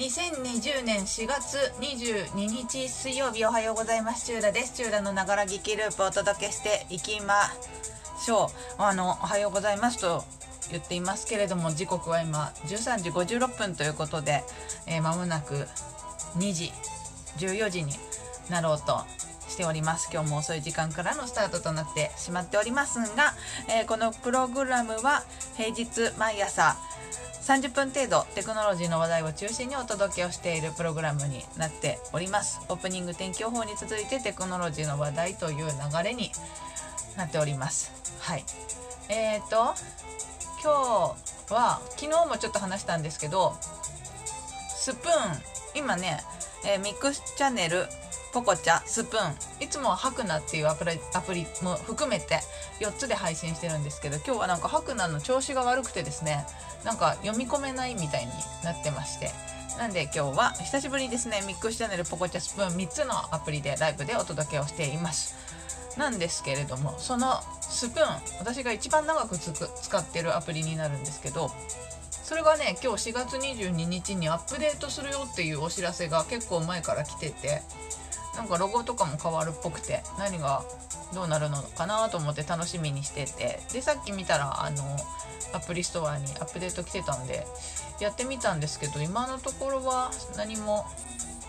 2020年4月22日水曜日おはようございます。チューラです。チューラのながら聞きループをお届けしていきましょう。あのおはようございますと言っていますけれども時刻は今13時56分ということで、えー、もなく2時14時になろうとしております。今日も遅い時間からのスタートとなってしまっておりますが、えー、このプログラムは平日毎朝30分程度テクノロジーの話題を中心にお届けをしているプログラムになっております。オープニング天気予報に続いてテクノロジーの話題という流れになっております。はい。えーと今日は昨日もちょっと話したんですけどスプーン今ね、えー、ミックスチャンネルポコチャスプーン。いつもはハクナっていうアプリアプリも含めて4つで配信してるんですけど今日はなんかハクナの調子が悪くてですねなんか読み込めないみたいになってまして。なんで今日は久しぶりにですねミックスチャンネルポコチャスプーン3つのアプリでライブでお届けをしています。なんですけれどもそのスプーン私が一番長く使ってるアプリになるんですけどそれがね今日4月22日にアップデートするよっていうお知らせが結構前から来ててなんかロゴとかも変わるっぽくて何がどうなるのかなと思って楽しみにしてて。でさっき見たらあのアプリストアにアップデート来てたんでやってみたんですけど今のところは何も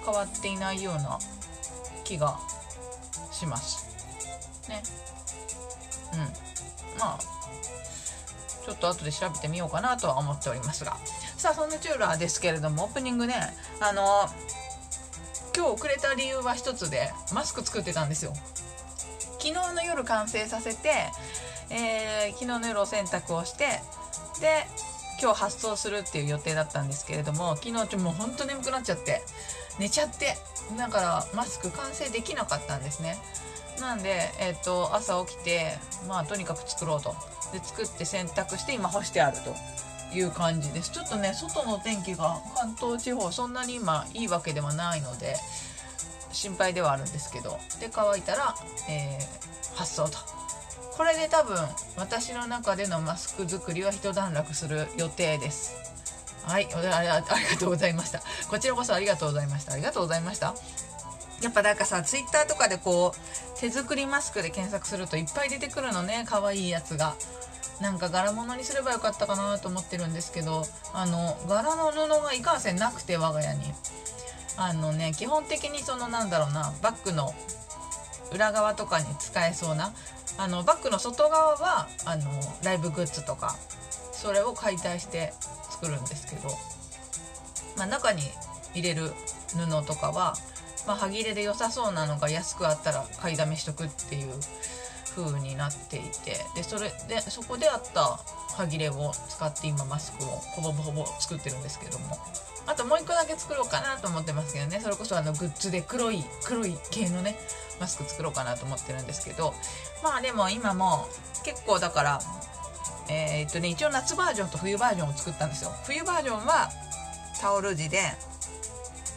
変わっていないような気がします。ね。うん。まあちょっと後で調べてみようかなとは思っておりますが。さあそんなチューラーですけれどもオープニングねあの今日遅れた理由は一つでマスク作ってたんですよ。昨日の夜完成させて、えー、昨日の夜お洗濯をしてで今日発送するっていう予定だったんですけれども昨日ちょもうほんと眠くなっちゃって寝ちゃってだからマスク完成できなかったんですね。なんで、えーと、朝起きてまあとにかく作ろうと。で作って洗濯して今干してあると。いう感じです。ちょっとね外の天気が関東地方そんなに今いいわけではないので心配ではあるんですけどで乾いたら、えー、発送と。これで多分私の中でのマスク作りは一段落する予定です。はいありがとうございました。こちらこそありがとうございました。ありがとうございました。やっぱなんかさツイッターとかでこう手作りマスクで検索するといっぱい出てくるのね可愛いやつが。なんか柄物にすればよかったかなと思ってるんですけどあの柄の布がいかんせんなくて我が家に。あのね基本的にそのなんだろうなバッグの裏側とかに使えそうなあのバッグの外側はあのライブグッズとかそれを解体して作るんですけど、まあ、中に入れる布とかは、まあ、歯切れで良さそうなのが安くあったら買いだめしとくっていう風になっていてでそれでそこであった歯切れを使って今マスクをほぼほぼ作ってるんですけども。あともう一個だけ作ろうかなと思ってますけどね。それこそあのグッズで黒い黒い系のねマスク作ろうかなと思ってるんですけど。まあでも今も結構だからえー、っとね一応夏バージョンと冬バージョンを作ったんですよ。冬バージョンはタオル地で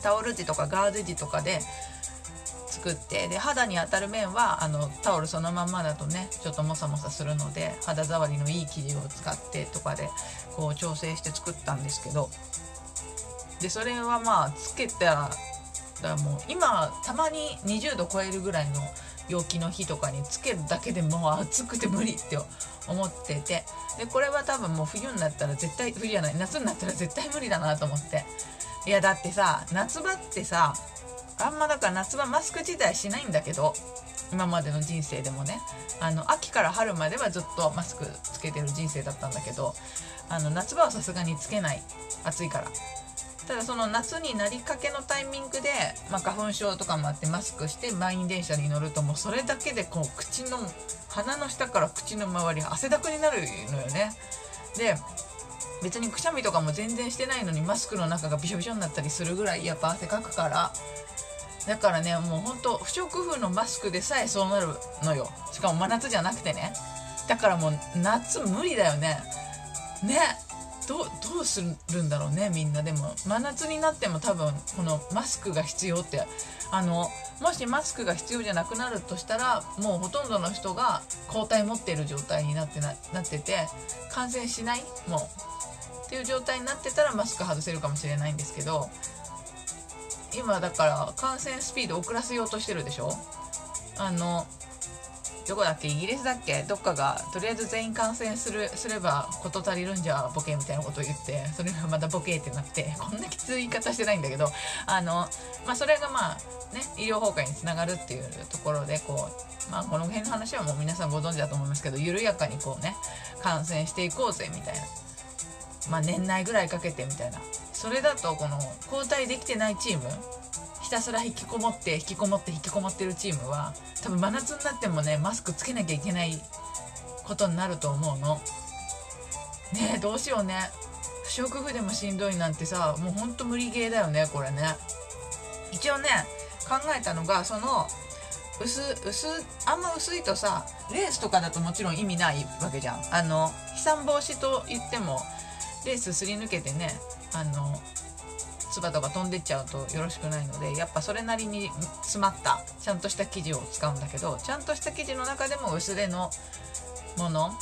タオル地とかガーゼ地とかで作ってで肌に当たる面はあのタオルそのまんまだとねちょっとモサモサするので肌触りのいい生地を使ってとかでこう調整して作ったんですけど。でそれはまあつけたらもう今たまに20度超えるぐらいの陽気の日とかにつけるだけでもう暑くて無理って思っててでこれは多分もう冬になったら絶対冬じゃない夏になったら絶対無理だなと思って。いやだってさ夏場ってさあんまだから夏場マスク自体しないんだけど今までの人生でもね。あの秋から春まではずっとマスクつけてる人生だったんだけどあの夏場はさすがにつけない。暑いから。ただその夏になりかけのタイミングで、まあ、花粉症とかもあってマスクして満員電車に乗るともうそれだけでこう口の鼻の下から口の周り汗だくになるのよね。で別にくしゃみとかも全然してないのにマスクの中がびしょびしょになったりするぐらいやっぱ汗かくからだからねもうほんと不織布のマスクでさえそうなるのよ。しかも真夏じゃなくてね。だからもう夏無理だよね。ね。どどうするんだろうねみんな。でも真夏になっても多分このマスクが必要って。あのもしマスクが必要じゃなくなるとしたらもうほとんどの人が抗体持ってる状態になってななってて感染しない？もう。っっていう状態になってたらマスク外せるかもしれないんですけど今だから感染スピード遅らせようとしてるでしょ？あのどこだっけ？イギリスだっけ？どっかがとりあえず全員感染するすれば事足りるんじゃボケみたいなことを言ってそれがまたボケってなって こんなきつい言い方してないんだけどあの、まあ、それがまあね医療崩壊につながるっていうところでこう、まあ、この辺の話はもう皆さんご存知だと思いますけど緩やかにこうね感染していこうぜみたいな、まあ、年内ぐらいかけてみたいな。それだとこの交代できてないチームひたすら引きこもって引きこもって引きこもってるチームは多分真夏になってもねマスクつけなきゃいけないことになると思うの。ねえどうしようね。不織布でもしんどいなんてさもうほんと無理ゲーだよねこれね。一応ね考えたのがその薄薄あんま薄いとさレースとかだともちろん意味ないわけじゃん。あの飛散防止と言ってもレースすり抜けてねあの唾とか飛んでっちゃうとよろしくないのでやっぱそれなりに詰まったちゃんとした生地を使うんだけどちゃんとした生地の中でも薄手のもの。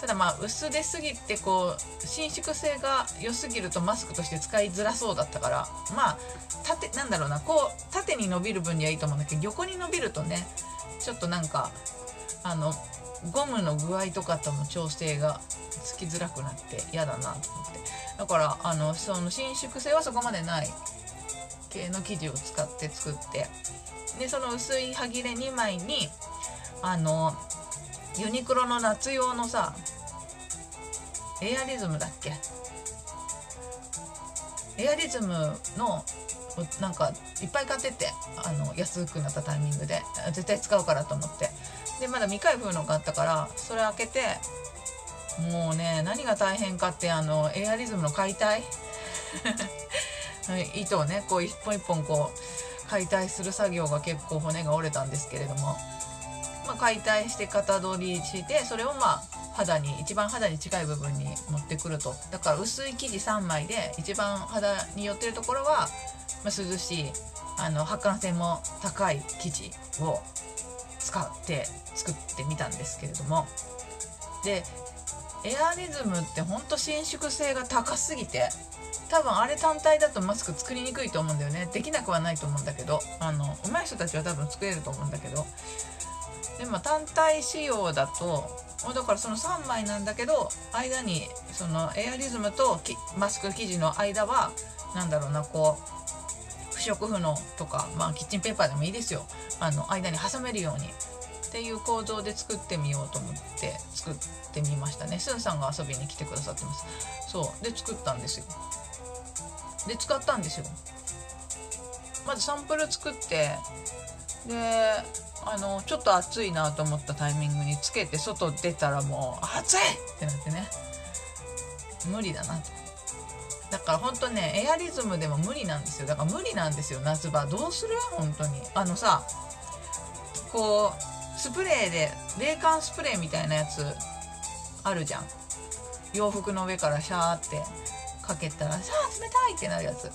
ただまあ薄手すぎてこう伸縮性が良すぎるとマスクとして使いづらそうだったからまあ縦なんだろうなこう縦に伸びる分にはいいと思うんだけど横に伸びるとねちょっとなんかあのゴムの具合とかとの調整がつきづらくなって嫌だなと思って。だからあのその伸縮性はそこまでない系の生地を使って作ってでその薄い歯切れ2枚にあのユニクロの夏用のさエアリズムだっけエアリズムのなんかいっぱい買ってってあの安くなったタイミングで絶対使うからと思って。でまだ未開封のがあったからそれ開けてもうね何が大変かってあのエアリズムの解体？糸をねこう一本一本こう解体する作業が結構骨が折れたんですけれども、まあ、解体して型取りしてそれをまあ肌に一番肌に近い部分に持ってくると。だから薄い生地3枚で一番肌に寄ってるところは、まあ、涼しいあの発汗性も高い生地を使って作ってみたんですけれども。でエアリズムってほんと伸縮性が高すぎて多分あれ単体だとマスク作りにくいと思うんだよね。できなくはないと思うんだけどあの上手い人たちは多分作れると思うんだけど。でも単体仕様だとだからその3枚なんだけど間にそのエアリズムとマスク生地の間は何だろうなこう不織布のとか、まあ、キッチンペーパーでもいいですよ。あの間に挟めるように。っていう構造で作ってみようと思って作ってみましたね。スンさんが遊びに来てくださってます。そう。で作ったんですよ。で使ったんですよ。まずサンプル作ってであのちょっと暑いなと思ったタイミングにつけて外出たらもう暑いってなってね。無理だなと。だから本当ねエアリズムでも無理なんですよ。だから無理なんですよ夏場。どうする？本当に。あのさこうスプレーで冷感スプレーみたいなやつあるじゃん。洋服の上からシャーってかけたらさあ冷たいってなるやつ。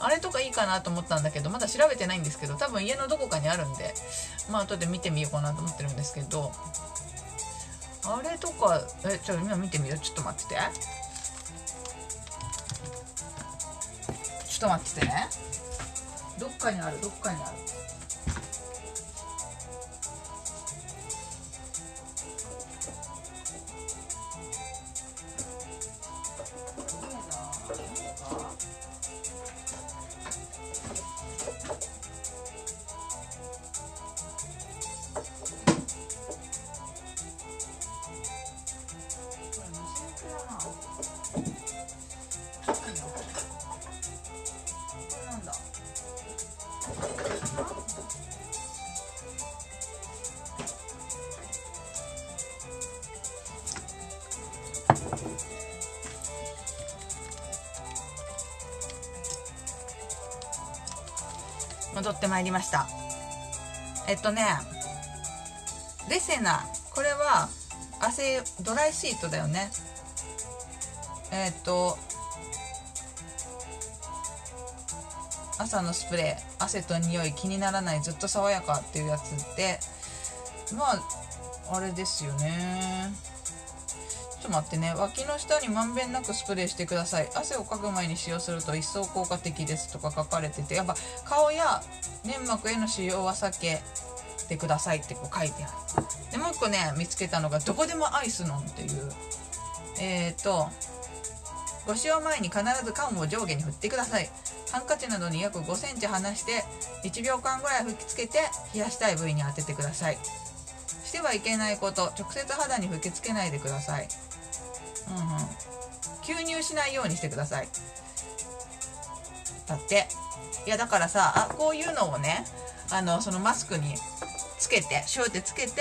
あれとかいいかなと思ったんだけどまだ調べてないんですけど多分家のどこかにあるんでまあ後で見てみようかなと思ってるんですけどあれとかえちょっと今見てみよう。ちょっと待ってて。ちょっと待っててね。どっかにあるどっかにある。ってまいりました。えっとねレセナこれは汗ドライシートだよね。えっと朝のスプレー汗と匂い気にならないずっと爽やかっていうやつでまああれですよね。と待ってね。脇の下にまんべんなくスプレーしてください。汗をかく前に使用すると一層効果的ですとか書かれててやっぱ顔や粘膜への使用は避けてくださいってこう書いてある。でもう一個ね見つけたのがどこでもアイスノンっていう。えっ、ー、とご使用前に必ず缶を上下に振ってください。ハンカチなどに約5センチ離して1秒間ぐらい吹きつけて冷やしたい部位に当ててください。してはいけないこと直接肌に吹きつけないでください。うんうん。吸入しないようにしてください。だって。いやだからさあこういうのをねあのそのマスクにつけてシューってつけて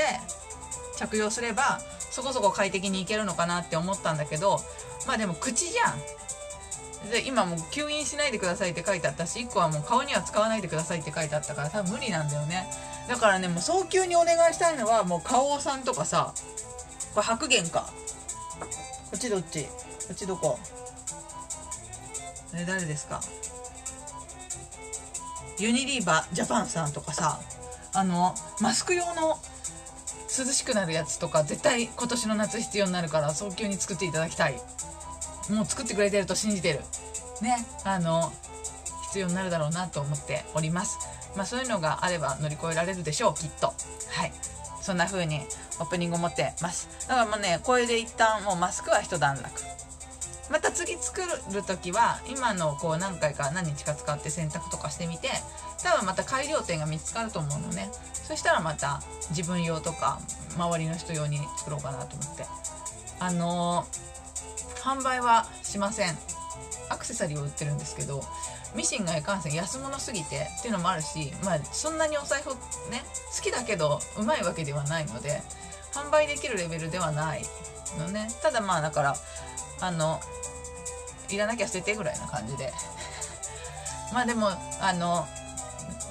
着用すればそこそこ快適にいけるのかなって思ったんだけどまあでも口じゃん。で今もう吸引しないでくださいって書いてあったし1個はもう顔には使わないでくださいって書いてあったから多分無理なんだよね。だからねもう早急にお願いしたいのはもう花王さんとかさこれ白玄か。っちどっち？こっちどこ？え誰ですか？ユニリーバジャパンさんとかさあのマスク用の涼しくなるやつとか絶対今年の夏必要になるから早急に作っていただきたい。もう作ってくれてると信じてる。ねあの必要になるだろうなと思っております。まあそういうのがあれば乗り越えられるでしょうきっと。はい。そんな風にオープニング持ってます。だからもうねこれで一旦もうマスクは一段落。また次作る時は今のこう何回か何日か使って洗濯とかしてみて多分また改良点が見つかると思うのね。そしたらまた自分用とか周りの人用に作ろうかなと思って。あのー、販売はしません。アクセサリーを売ってるんですけどミシンがいかんせん安物すぎてっていうのもあるしまあそんなにお財布ね好きだけどうまいわけではないので販売できるレベルではないのね。ただまあだからあのいらなきゃ捨ててぐらいな感じで。まあでもあの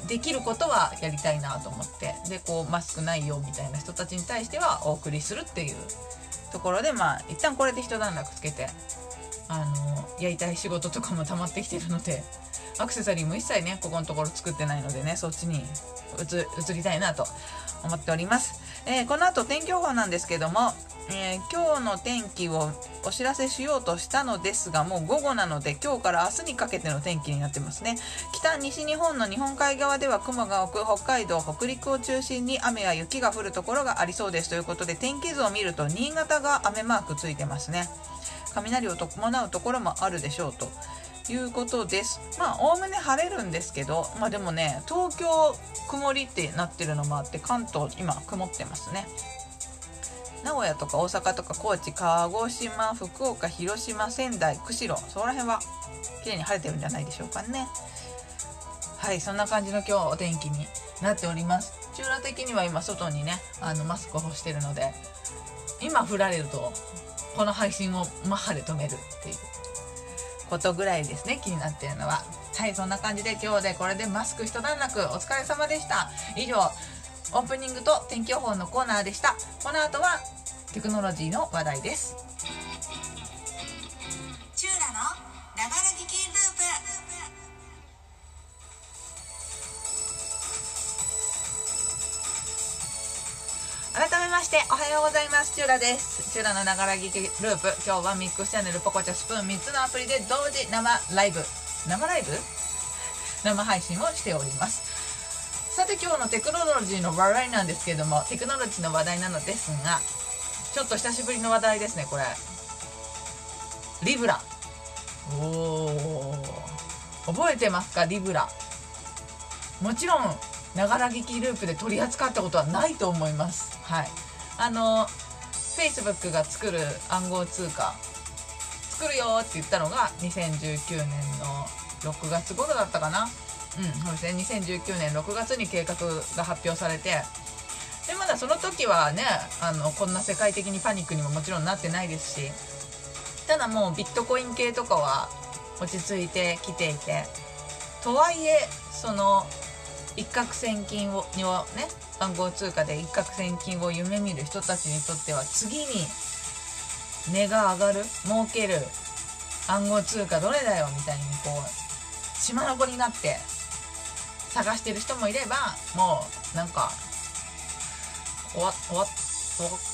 できることはやりたいなと思って。でこうマスクないよみたいな人たちに対してはお送りするっていうところでまあ一旦これで一段落つけてあのやりたい仕事とかも溜まってきてるので アクセサリーも一切ねここのところ作ってないのでねそっちに移りたいなと思っております、えー、この後天気予報なんですけどもえー、今日の天気をお知らせしようとしたのですがもう午後なので今日から明日にかけての天気になってますね。北西日本の日本海側では雲が多く北海道北陸を中心に雨や雪が降るところがありそうです。ということで天気図を見ると新潟が雨マークついてますね。雷を伴うところもあるでしょうと。いうことです。まあおおむね晴れるんですけどまあでもね東京曇りってなってるのもあって関東今曇ってますね。名古屋とか大阪とか高知鹿児島福岡広島仙台釧路そこら辺は綺麗に晴れてるんじゃないでしょうかね。はいそんな感じの今日お天気になっております。中羅的には今外にねあのマスクを干してるので今降られるとこの配信をマッハで止めるっていう。ことぐらいですね気になってるのは。はいそんな感じで今日でこれでマスク一段落。お疲れ様でした。以上オープニングと天気予報のコーナーでした。この後はテクノロジーの話題です。チューラのながらましておはようございます。チューラです。チューラのながら聞きループ。今日はミックスチャンネルポコチャスプーン3つのアプリで同時生ライブ。生ライブ？生配信をしております。さて今日のテクノロジーの話題なんですけどもテクノロジーの話題なのですがちょっと久しぶりの話題ですねこれ。リブラ。おお覚えてますか？リブラ。もちろんながら聞きループで取り扱ったことはないと思います。はい。あの Facebook が作る暗号通貨作るよって言ったのが2019年の6月頃だったかな。うんそうですね。2019年6月に計画が発表されてでまだその時はねあのこんな世界的にパニックにももちろんなってないですしただもうビットコイン系とかは落ち着いてきていてとはいえその一攫千金をね暗号通貨で一攫千金を夢見る人たちにとっては次に値が上がる儲ける暗号通貨どれだよみたいにこう島の子になって探してる人もいればもうなんか終わ終わっ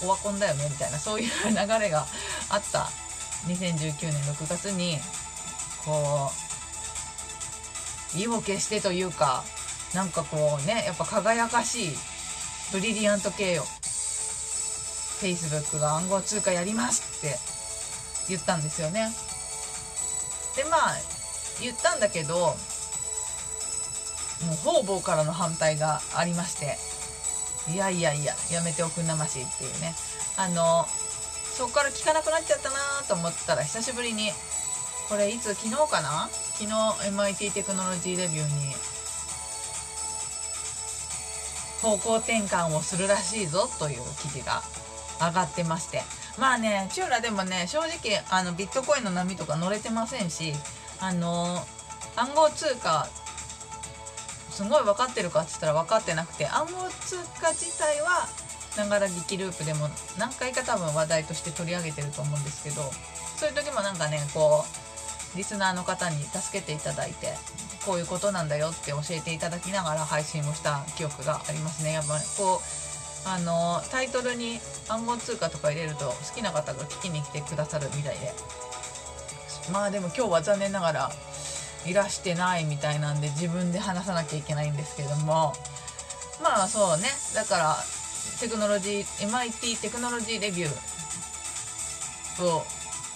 オワコンだよねみたいなそういう流れがあった。2019年6月にこう意を決してというかなんかこうねやっぱ輝かしいブリリアント系よ Facebook が暗号通貨やりますって言ったんですよね。でまあ言ったんだけどもう方々からの反対がありましていやいやいややめておくんなましっていうね。あのそこから聞かなくなっちゃったなと思ったら久しぶりにこれいつ昨日かな？昨日 MIT テクノロジーレビューに方向転換をするらしいぞという記事が上がってまして。まあねチューラでもね正直あのビットコインの波とか乗れてませんしあの暗号通貨すごい分かってるかって言ったら分かってなくて暗号通貨自体はながら聞きループでも何回か多分話題として取り上げてると思うんですけどそういう時もなんかねこうリスナーの方に助けていただいてこういうことなんだよって教えていただきながら配信をした記憶がありますね。やっぱこうあのタイトルに暗号通貨とか入れると好きな方が聞きに来てくださるみたいで。まあでも今日は残念ながらいらしてないみたいなんで自分で話さなきゃいけないんですけども。まあそうね。だからテクノロジー MIT テクノロジーレビューを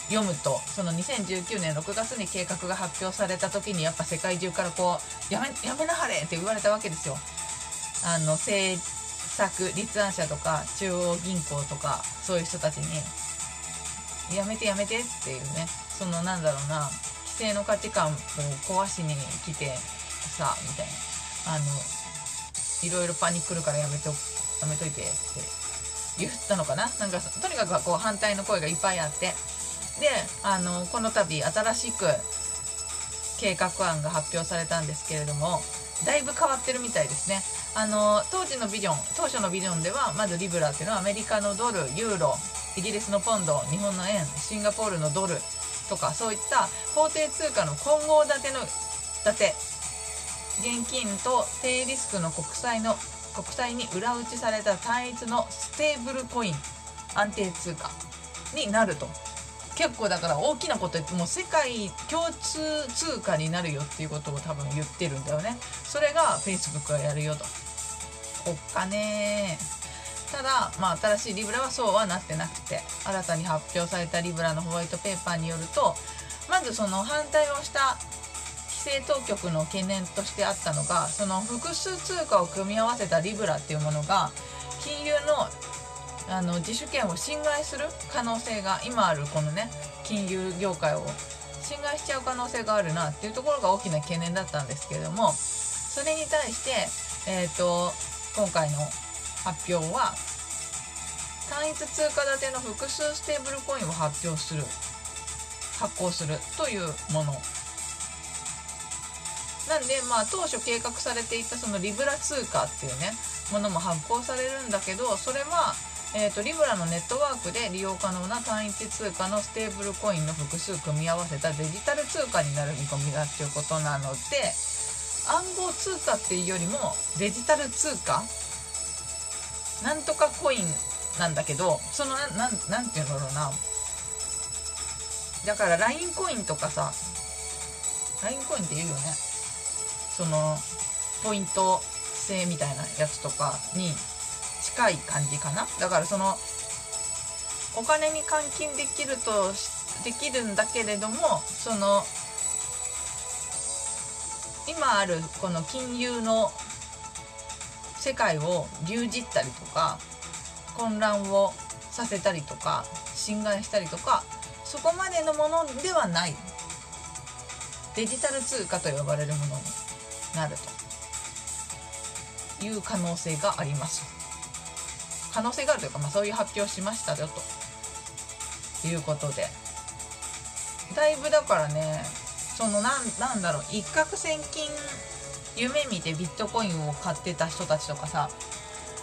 読むとその2019年6月に計画が発表された時にやっぱ世界中からこうやめやめなはれって言われたわけですよ。あの政策立案者とか中央銀行とかそういう人たちにやめてやめてっていうねそのなんだろうな規制の価値観を壊しに来てさみたいな。あのいろいろパニックるからやめてやめといてって言ったのかな。なんかとにかくこう反対の声がいっぱいあって。であのこの度新しく計画案が発表されたんですけれどもだいぶ変わってるみたいですね。あの当時のビジョン当初のビジョンではまずリブラっていうのはアメリカのドルユーロイギリスのポンド日本の円シンガポールのドルとかそういった法定通貨の混合建ての建て現金と低リスクの国債の国債に裏打ちされた単一のステーブルコイン安定通貨になると。結構だから大きなこと言っても世界共通通貨になるよっていうことを多分言ってるんだよね。それが Facebook がやるよと。おっかねただ、まあ、新しいリブラはそうはなってなくて新たに発表されたリブラのホワイトペーパーによるとまずその反対をした規制当局の懸念としてあったのがその複数通貨を組み合わせたリブラっていうものが金融のあの自主権を侵害する可能性が今あるこのね金融業界を侵害しちゃう可能性があるなっていうところが大きな懸念だったんですけれどもそれに対して、えーと、今回の発表は単一通貨建ての複数ステーブルコインを発表する発行するというもの。なんでまあ当初計画されていたそのリブラ通貨っていうねものも発行されるんだけどそれはえーと、リブラのネットワークで利用可能な単一通貨のステーブルコインの複数組み合わせたデジタル通貨になる見込みだっていうことなので暗号通貨っていうよりもデジタル通貨。なんとかコインなんだけどそのなななんていうんだろうな。だから LINE コインとかさ LINE コインって言うよね。そのポイント制みたいなやつとかに近い感じかな？だからそのお金に換金できるとできるんだけれどもその今あるこの金融の世界を牛耳ったりとか混乱をさせたりとか侵害したりとかそこまでのものではないデジタル通貨と呼ばれるものになるという可能性があります。可能性があるというか、まあ、そういう発表しましたよということでだいぶだからねそのなんなんだろう一攫千金夢見てビットコインを買ってた人たちとかさ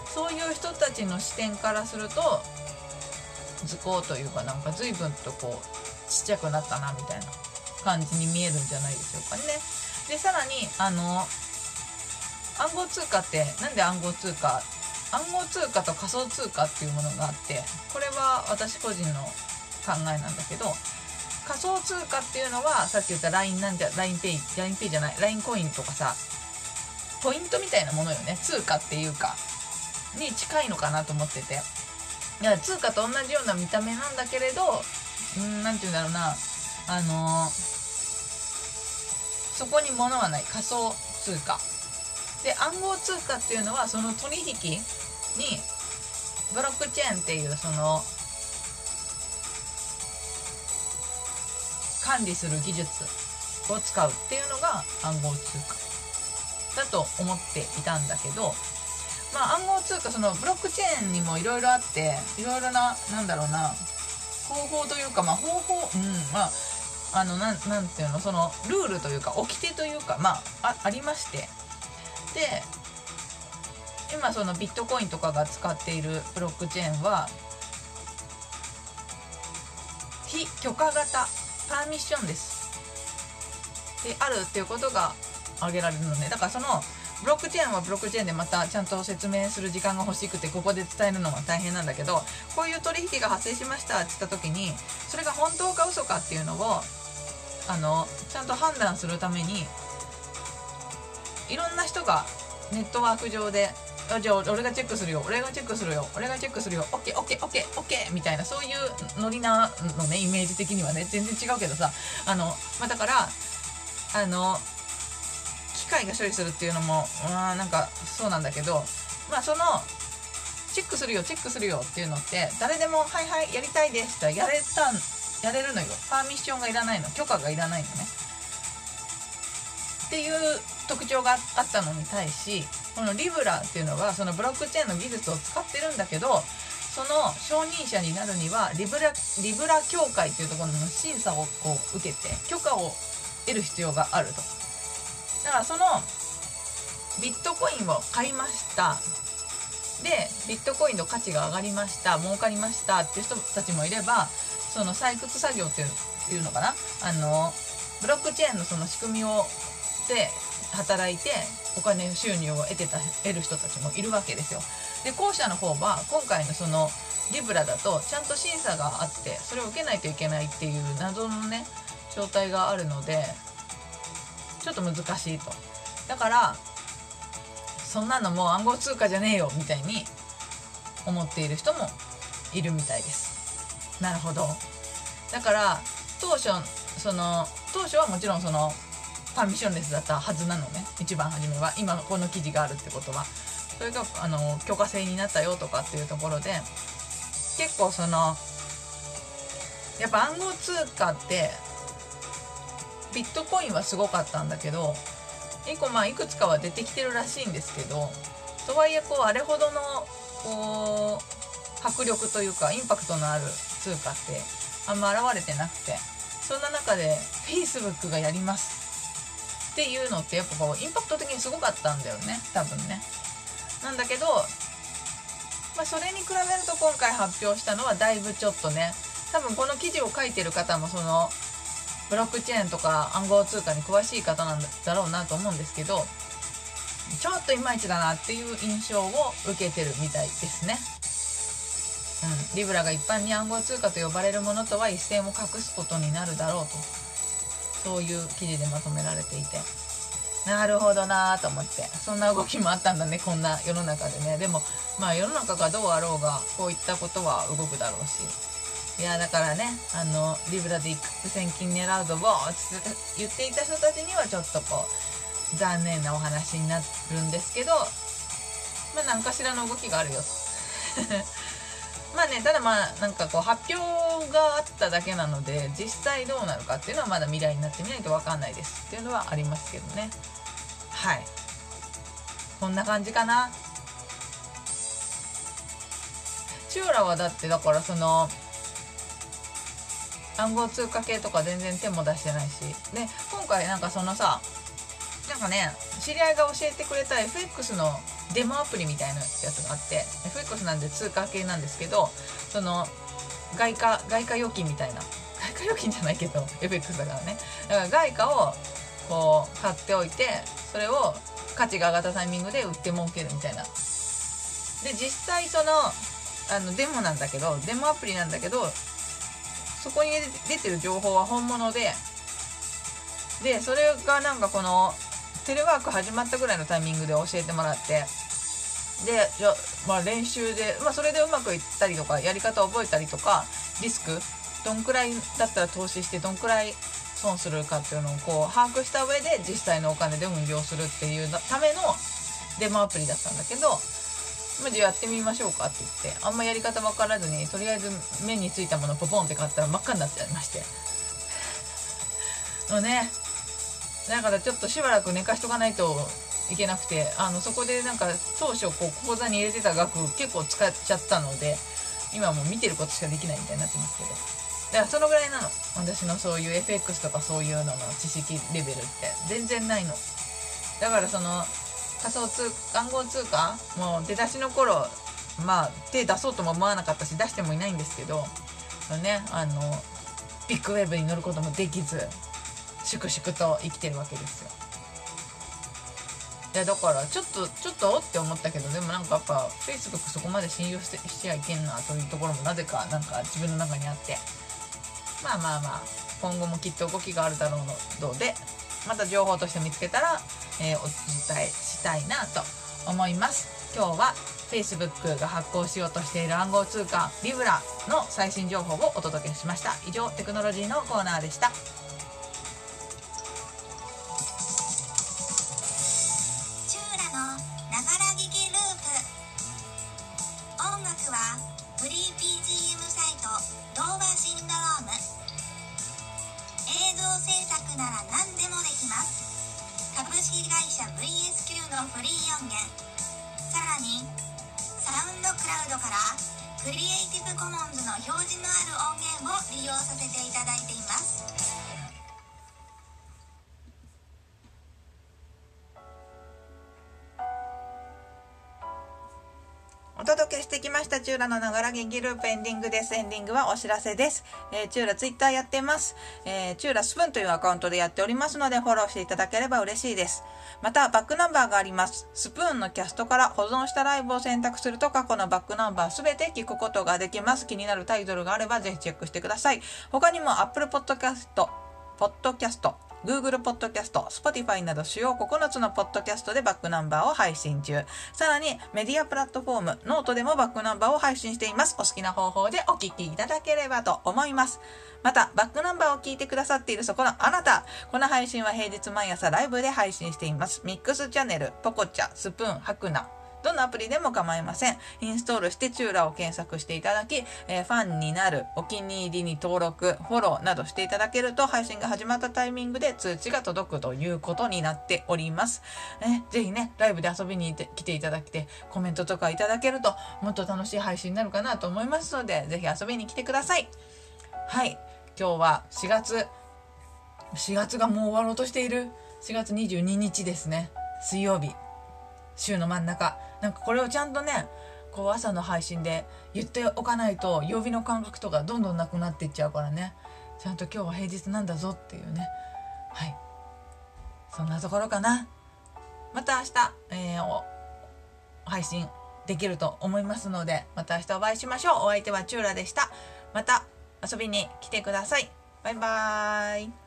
そういう人たちの視点からすると図工というかなんか随分とこうちっちゃくなったなみたいな感じに見えるんじゃないでしょうかね。でさらにあの暗号通貨ってなんで暗号通貨暗号通貨と仮想通貨っていうものがあってこれは私個人の考えなんだけど仮想通貨っていうのはさっき言った LINE なんじゃ LINEPay LINEPay じゃない LINE コインとかさポイントみたいなものよね。通貨っていうかに近いのかなと思ってて。いや通貨と同じような見た目なんだけれど何て言うんだろうな。あのー、そこに物はない。仮想通貨。で暗号通貨っていうのはその取引にブロックチェーンっていうその管理する技術を使うっていうのが暗号通貨だと思っていたんだけどまあ暗号通貨そのブロックチェーンにもいろいろあっていろいろななんだろうな方法というかまあ方法うんまああのなんなんていうのそのルールというか掟というかまあありまして。今そのビットコインとかが使っているブロックチェーンは非許可型パーミッションです。であるっていうことが挙げられるのねだからそのブロックチェーンはブロックチェーンでまたちゃんと説明する時間が欲しくてここで伝えるのは大変なんだけどこういう取引が発生しましたって言った時にそれが本当か嘘かっていうのをあのちゃんと判断するためにいろんな人がネットワーク上であじゃあ俺がチェックするよ。俺がチェックするよ。俺がチェックするよ。オッケーオッケーオッケーオッケーみたいなそういうノリなのねイメージ的にはね。全然違うけどさ。あの、まあ、だからあの機械が処理するっていうのもまあなんかそうなんだけどまあそのチェックするよチェックするよっていうのって誰でも「はいはいやりたいです」ってやれたやれるのよ。パーミッションがいらないの。許可がいらないのね。っていう特徴があったのに対しこのリブラっていうのはそのブロックチェーンの技術を使ってるんだけどその承認者になるにはリブラリブラ協会っていうところの審査をこう受けて許可を得る必要があると。だからそのビットコインを買いました。でビットコインの価値が上がりました。儲かりました。っていう人たちもいればその採掘作業っていうのかな？あのブロックチェーンのその仕組みをで働いてお金収入を得てた得る人たちもいるわけですよ。で後者の方は今回のそのリブラだとちゃんと審査があってそれを受けないといけないっていう謎のね状態があるのでちょっと難しいと。だからそんなのもう暗号通貨じゃねえよみたいに思っている人もいるみたいです。なるほど。だから当初その当初はもちろんそのパーミッションレスだったはずなのね。一番初めは。今この記事があるってことは。それがあの許可制になったよとかっていうところで結構そのやっぱ暗号通貨ってビットコインはすごかったんだけど1個まあいくつかは出てきてるらしいんですけどとはいえこうあれほどのこう迫力というかインパクトのある通貨ってあんま現れてなくてそんな中で Facebook がやりますっていうのってやっぱこうインパクト的にすごかったんだよね。多分ね。なんだけど、まあ、それに比べると今回発表したのはだいぶちょっとね多分この記事を書いてる方もそのブロックチェーンとか暗号通貨に詳しい方なんだろうなと思うんですけどちょっといまいちだなっていう印象を受けてるみたいですね。うん、リブラが一般に暗号通貨と呼ばれるものとは一線を画すことになるだろうと。そういう記事でまとめられていて。なるほどなと思って。そんな動きもあったんだねこんな世の中でね。でもまあ世の中がどうあろうがこういったことは動くだろうし。いやだからねあのリブラで一攫千金狙うぞボーっ言っていた人たちにはちょっとこう残念なお話になるんですけどまあ何かしらの動きがあるよ。とまあねただまあなんかこう発表があっただけなので実際どうなるかっていうのはまだ未来になってみないと分かんないですっていうのはありますけどね。はい。こんな感じかな。チューラはだってだからその暗号通貨系とか全然手も出してないし。で今回なんかそのさなんかね知り合いが教えてくれた FX のデモアプリみたいなやつがあって FX なんで通貨系なんですけどその外貨外貨預金みたいな 外貨預金じゃないけど FX だからね。だから外貨をこう買っておいてそれを価値が上がったタイミングで売って儲けるみたいな。で実際そのあのデモなんだけどデモアプリなんだけどそこに出てる情報は本物ででそれがなんかこのテレワーク始まったぐらいのタイミングで教えてもらってでじゃまあ、練習で、まあ、それでうまくいったりとかやり方を覚えたりとかリスクどんくらいだったら投資してどんくらい損するかっていうのをこう把握した上で実際のお金で運用するっていうためのデモアプリだったんだけど、まあ、じゃあやってみましょうかって言ってあんまやり方分からずにとりあえず目についたものポポンって買ったら真っ赤になっちゃいまして。のねだからちょっとしばらく寝かしとかないといけなくてあのそこでなんか当初こう口座に入れてた額結構使っちゃったので今もう見てることしかできないみたいになってますけど。だからそのぐらいなの。私のそういう FX とかそういうのの知識レベルって全然ないの。だからその仮想通暗号通貨もう出だしの頃まあ手出そうとも思わなかったし出してもいないんですけどねあのビッグウェーブに乗ることもできず粛々と生きてるわけですよ。いやだからちょっとちょっとって思ったけどでもなんかやっぱ Facebook そこまで信用してしちゃいけんなというところもなぜかなんか自分の中にあって。まあまあまあ今後もきっと動きがあるだろうのでまた情報として見つけたら、えー、お伝えしたいなと思います。今日は Facebook が発行しようとしている暗号通貨リブラの最新情報をお届けしました。以上テクノロジーのコーナーでした。お届けしてきました、チューラのながら劇ループエンディングです。エンディングはお知らせです。えー、チューラツイッターやってます。えー、チューラスプーンというアカウントでやっておりますので、フォローしていただければ嬉しいです。また、バックナンバーがあります。スプーンのキャストから保存したライブを選択すると、過去のバックナンバーすべて聞くことができます。気になるタイトルがあれば、ぜひチェックしてください。他にも、Apple Podcast、ポッドキャスト、Google Podcast、Spotify など主要9つのポッドキャストでバックナンバーを配信中。さらにメディアプラットフォーム、ノートでもバックナンバーを配信しています。お好きな方法でお聞きいただければと思います。また、バックナンバーを聞いてくださっているそこのあなた、この配信は平日毎朝ライブで配信しています。ミックスチャンネル、ポコチャ、スプーン、ハクナ、どのアプリでも構いません。インストールしてチューラを検索していただき、えー、ファンになる、お気に入りに登録、フォローなどしていただけると配信が始まったタイミングで通知が届くということになっております。ね、ぜひね、ライブで遊びに来ていただきて、コメントとかいただけるともっと楽しい配信になるかなと思いますので、ぜひ遊びに来てください。はい、今日は4月、4月がもう終わろうとしている4月22日ですね。水曜日。週の真ん中。なんかこれをちゃんとねこう朝の配信で言っておかないと曜日の感覚とかどんどんなくなっていっちゃうからね。ちゃんと今日は平日なんだぞっていうね。はい。そんなところかな。また明日、えー、配信できると思いますのでまた明日お会いしましょう。お相手はチューラでした。また遊びに来てください。バイバーイ。